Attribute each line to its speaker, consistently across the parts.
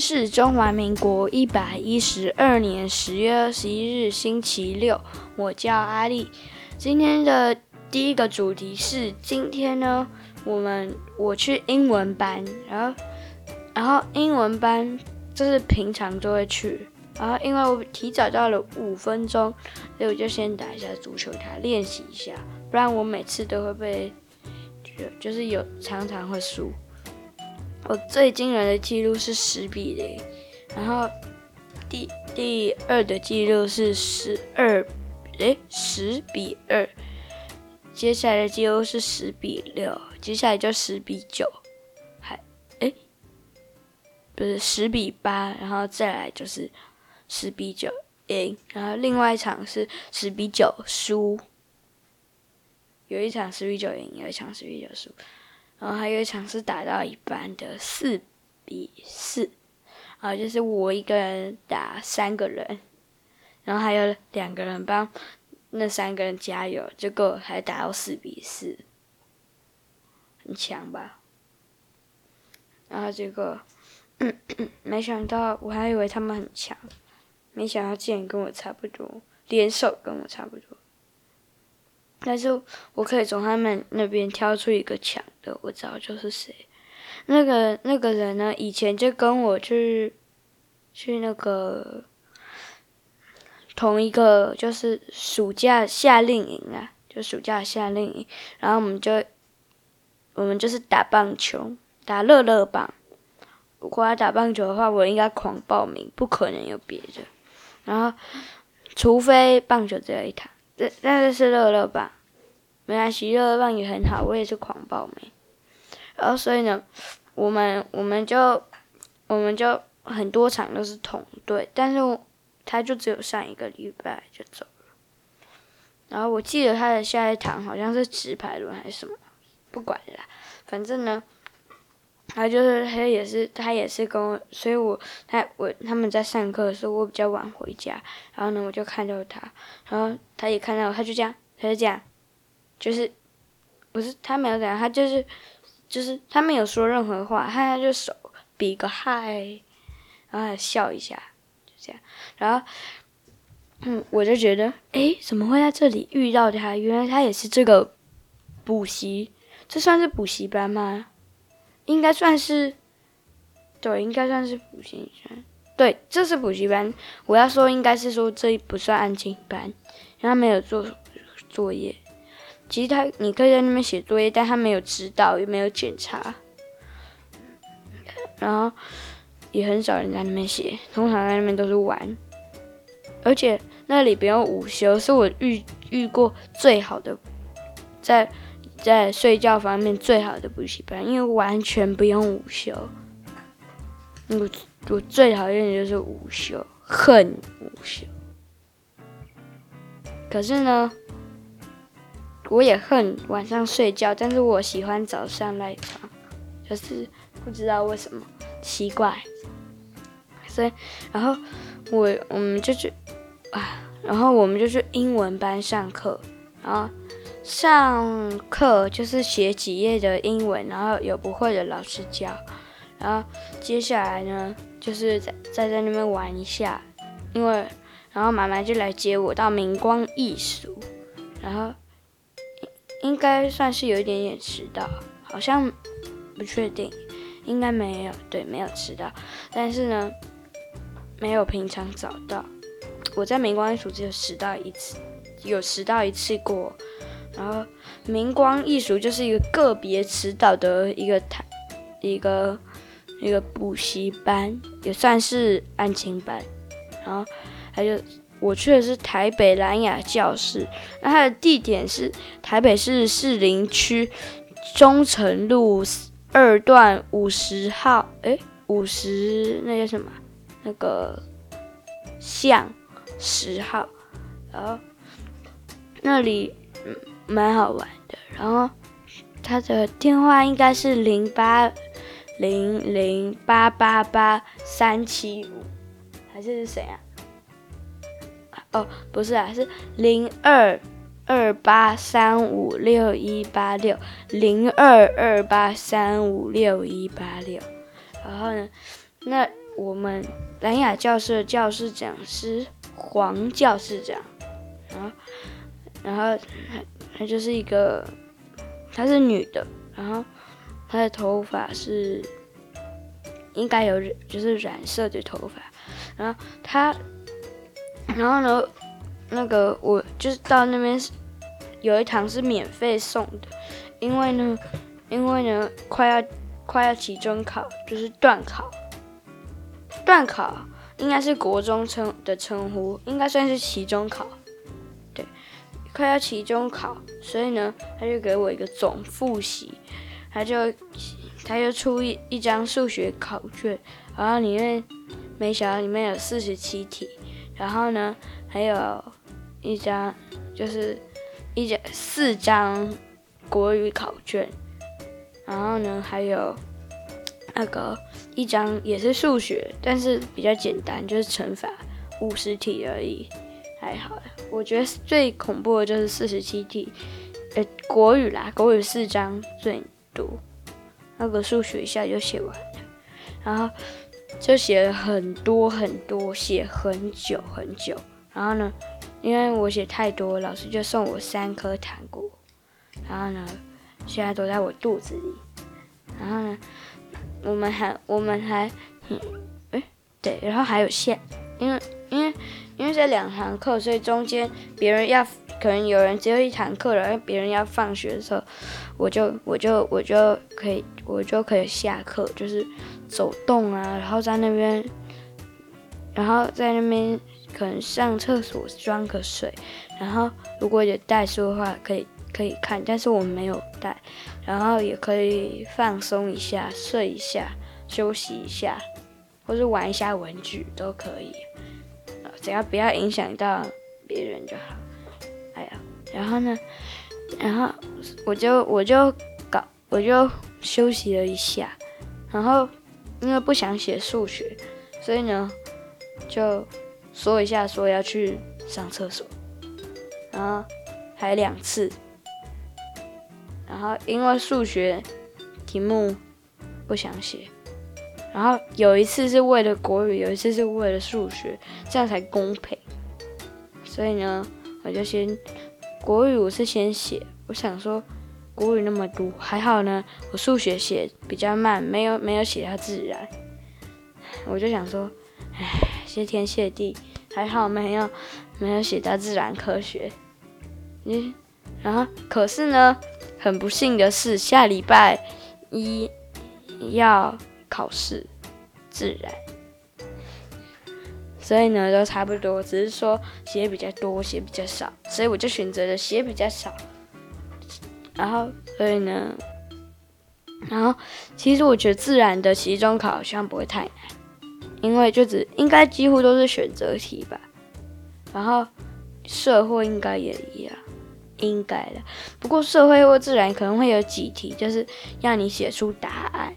Speaker 1: 是中华民国一百一十二年十月二十一日，星期六。我叫阿丽。今天的第一个主题是，今天呢，我们我去英文班，然后，然后英文班就是平常都会去，然后因为我提早到了五分钟，所以我就先打一下足球台练习一下，不然我每次都会被，就就是有常常会输。我最惊人的记录是十比零，然后第第二的记录是十二，诶，十比二，接下来的记录是十比六，接下来就十比九，还诶，不是十比八，然后再来就是十比九赢，然后另外一场是十比九输，有一场十比九赢，有一场十比九输。然后还有一场是打到一半的四比四，然后就是我一个人打三个人，然后还有两个人帮那三个人加油，结果还打到四比四，很强吧？然后结果，没想到我还以为他们很强，没想到竟然跟我差不多，联手跟我差不多。但是我可以从他们那边挑出一个强的，我知道就是谁。那个那个人呢，以前就跟我去去那个同一个，就是暑假夏令营啊，就暑假夏令营。然后我们就我们就是打棒球，打乐乐棒。如果要打棒球的话，我应该狂报名，不可能有别的。然后除非棒球只有一台。那那是乐乐棒，没关系，乐乐棒也很好，我也是狂暴妹。然后所以呢，我们我们就我们就很多场都是同队，但是他就只有上一个礼拜就走了。然后我记得他的下一场好像是直排轮还是什么，不管了，反正呢。他就是他也是他也是跟我，所以我他我他们在上课的时候，我比较晚回家，然后呢我就看到他，然后他也看到，他就这样，他就这样，就是不是他没有这样，他就是就是他没有说任何话，他就手比个嗨，然后还笑一下，就这样，然后嗯我就觉得诶，怎么会在这里遇到他？原来他也是这个补习，这算是补习班吗？应该算是，对，应该算是补习班。对，这是补习班。我要说，应该是说这不算安静班，因为他没有做作业。其实他，你可以在那边写作业，但他没有指导，也没有检查。然后也很少人在那边写，通常在那边都是玩。而且那里不用午休，是我遇遇过最好的，在。在睡觉方面最好的补习班，因为完全不用午休。我我最讨厌的就是午休，恨午休。可是呢，我也恨晚上睡觉，但是我喜欢早上赖床，就是不知道为什么奇怪。所以，然后我我们就去啊，然后我们就去英文班上课，然后。上课就是写几页的英文，然后有不会的老师教，然后接下来呢，就是在在在那边玩一下，因为然后妈妈就来接我到明光艺术，然后应该算是有一点点迟到，好像不确定，应该没有，对，没有迟到，但是呢，没有平常早到，我在明光艺术只有迟到一次，有迟到一次过。然后，明光艺术就是一个个别迟到的一个台，一个一个补习班，也算是案情班。然后，还有我去的是台北兰雅教室，那它的地点是台北市士林区忠诚路二段五十号，诶，五十那叫什么？那个巷十号。然后那里，蛮好玩的，然后他的电话应该是零八零零八八八三七五，还是是谁啊？哦，不是啊，是零二二八三五六一八六零二二八三五六一八六。然后呢，那我们蓝雅教室的教室长是黄教室长，然后然后她就是一个，她是女的，然后她的头发是应该有就是染色的头发，然后她，然后呢，那个我就是到那边有一堂是免费送的，因为呢，因为呢快要快要期中考，就是段考。段考应该是国中称的称呼，应该算是期中考。快要期中考，所以呢，他就给我一个总复习，他就他就出一一张数学考卷，然后里面每小里面有四十七题，然后呢，还有一张就是一张四张国语考卷，然后呢，还有那个。一张也是数学，但是比较简单，就是乘法五十题而已，还好。我觉得最恐怖的就是四十七题，呃，国语啦，国语四张最多，那个数学一下就写完了，然后就写了很多很多，写很久很久。然后呢，因为我写太多，老师就送我三颗糖果，然后呢，现在都在我肚子里，然后呢。我们还，我们还，嗯，诶，对，然后还有下，因为，为，因为这两堂课，所以中间别人要，可能有人只有一堂课了，然后别人要放学的时候，我就，我就，我就可以，我就可以下课，就是走动啊，然后在那边，然后在那边可能上厕所装个水，然后如果有带书的话，可以。可以看，但是我没有带，然后也可以放松一下，睡一下，休息一下，或是玩一下文具都可以，只要不要影响到别人就好。哎呀，然后呢，然后我就我就搞，我就休息了一下，然后因为不想写数学，所以呢就说一下说要去上厕所，然后还两次。然后因为数学题目不想写，然后有一次是为了国语，有一次是为了数学，这样才公平。所以呢，我就先国语我是先写，我想说国语那么多还好呢，我数学写比较慢，没有没有写到自然，我就想说，唉，谢天谢地，还好没有没有写到自然科学。嗯，然后可是呢。很不幸的是，下礼拜一要考试，自然，所以呢都差不多，只是说写比较多，写比较少，所以我就选择了写比较少。然后，所以呢，然后其实我觉得自然的期中考好像不会太难，因为就只应该几乎都是选择题吧。然后社会应该也一样。应该的，不过社会或自然可能会有几题，就是让你写出答案，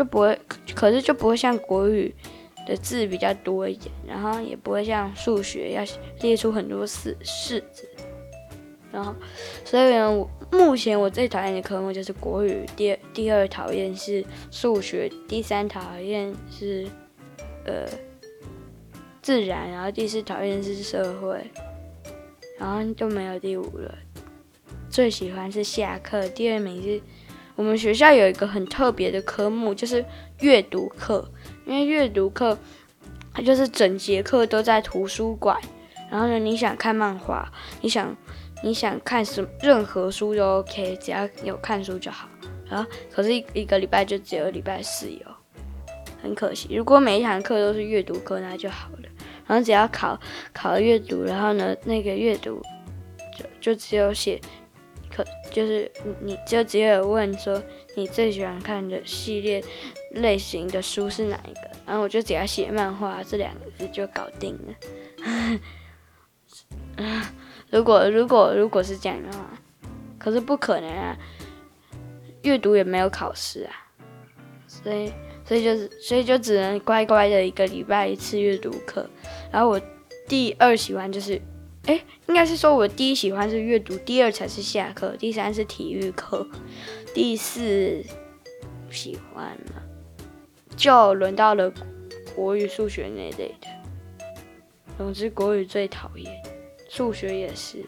Speaker 1: 就不会，可是就不会像国语的字比较多一点，然后也不会像数学要列出很多式式子，然后所以呢，我目前我最讨厌的科目就是国语，第二第二讨厌是数学，第三讨厌是呃自然，然后第四讨厌是社会。然后就没有第五了。最喜欢是下课，第二名是我们学校有一个很特别的科目，就是阅读课。因为阅读课，它就是整节课都在图书馆。然后呢，你想看漫画，你想你想看什么任何书都 OK，只要有看书就好。然后可是一一个礼拜就只有礼拜四有，很可惜。如果每一堂课都是阅读课，那就好了。然后只要考考阅读，然后呢，那个阅读就就只有写，就是你就只有问说你最喜欢看的系列类型的书是哪一个，然后我就只要写漫画这两个字就搞定了。如果如果如果是这样的话，可是不可能啊，阅读也没有考试啊，所以。所以就是，所以就只能乖乖的一个礼拜一次阅读课。然后我第二喜欢就是，哎，应该是说我第一喜欢是阅读，第二才是下课，第三是体育课，第四喜欢了，就轮到了国语、数学那类的。总之，国语最讨厌，数学也是，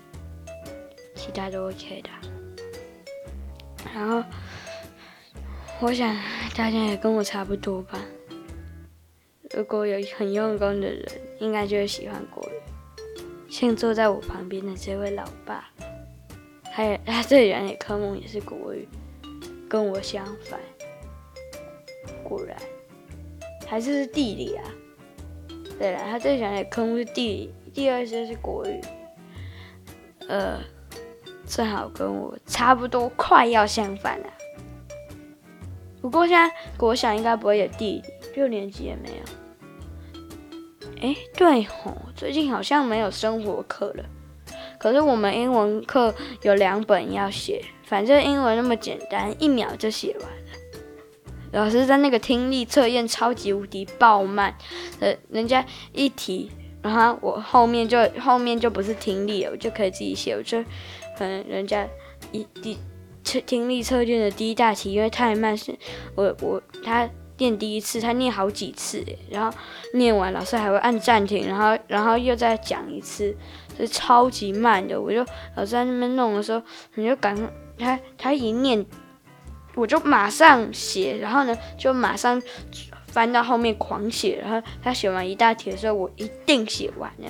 Speaker 1: 其他都 OK 的。然后，我想大家也跟我差不多吧。如果有很用功的人，应该就会喜欢国语。像坐在我旁边的这位老爸，还有他最喜欢的科目也是国语，跟我相反。果然，还是是地理啊。对了，他最喜欢的科目是地理，第二些是国语。呃，正好跟我差不多，快要相反了。不过现在国小应该不会有地理，六年级也没有。哎，对吼，最近好像没有生活课了。可是我们英文课有两本要写，反正英文那么简单，一秒就写完了。老师在那个听力测验超级无敌爆慢，呃，人家一题，然后我后面就后面就不是听力了，我就可以自己写。我就可能人家一第测听力测验的第一大题，因为太慢，是我我他。念第一次，他念好几次，然后念完，老师还会按暂停，然后然后又再讲一次，是超级慢的。我就老师在那边弄的时候，你就赶他他一念，我就马上写，然后呢就马上翻到后面狂写，然后他写完一大题的时候，我一定写完了，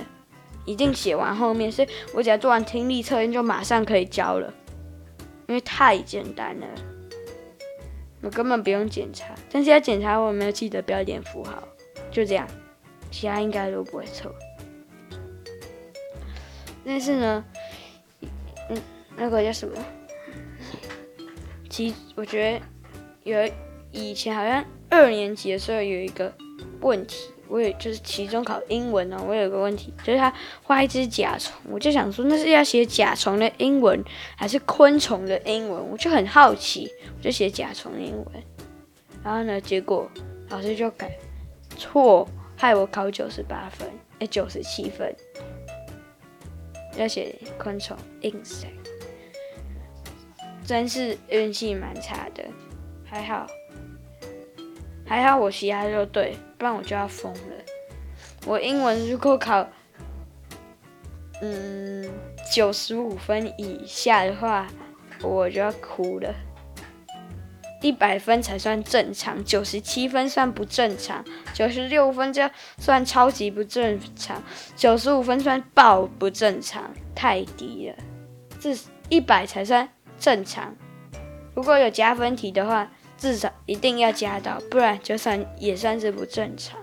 Speaker 1: 一定写完后面，所以我只要做完听力测验就马上可以交了，因为太简单了。我根本不用检查，但是要检查我有没有记得标点符号，就这样，其他应该都不会错。但是呢，嗯，那个叫什么？其我觉得有以前好像二年级的时候有一个问题。我也就是期中考英文呢，我有个问题，就是他画一只甲虫，我就想说那是要写甲虫的英文还是昆虫的英文，我就很好奇，我就写甲虫英文，然后呢，结果老师就改错，害我考九十八分，哎，九十七分，要写昆虫 insect，真是运气蛮差的，还好。还好我其他都对，不然我就要疯了。我英文如果考，嗯，九十五分以下的话，我就要哭了。一百分才算正常，九十七分算不正常，九十六分就算超级不正常，九十五分算爆不正常，太低了。这一百才算正常。如果有加分题的话。至少一定要加到，不然就算也算是不正常。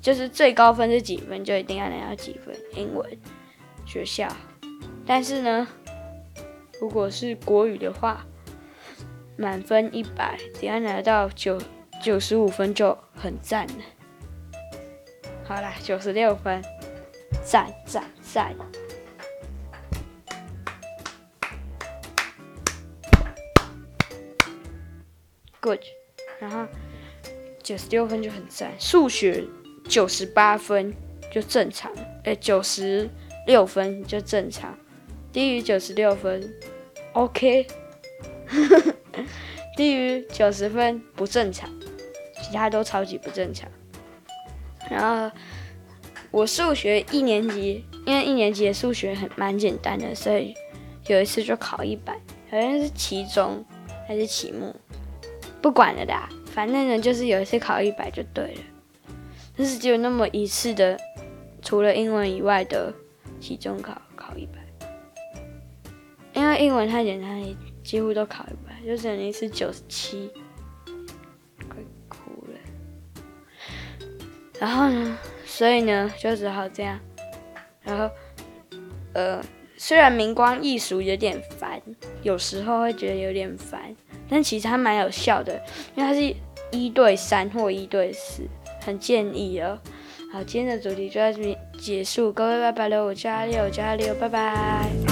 Speaker 1: 就是最高分是几分，就一定要拿到几分。英文学校，但是呢，如果是国语的话，满分一百，只要拿到九九十五分就很赞了。好啦，九十六分，赞赞赞。Good，然后九十六分就很赞，数学九十八分就正常，哎，九十六分就正常，低于九十六分，OK，低于九十分不正常，其他都超级不正常。然后我数学一年级，因为一年级的数学很蛮简单的，所以有一次就考一百，好像是期中还是期末。不管了的，反正呢就是有一次考一百就对了，但是只有那么一次的，除了英文以外的期中考考一百，因为英文太简单，几乎都考一百，就只有一次九十七，快哭了。然后呢，所以呢就只好这样，然后呃，虽然明光易数有点烦，有时候会觉得有点烦。但其实它蛮有效的，因为它是一对三或一对四，很建议哦。好，今天的主题就到这边结束，各位拜拜喽，我叫阿六，我叫阿六，拜拜。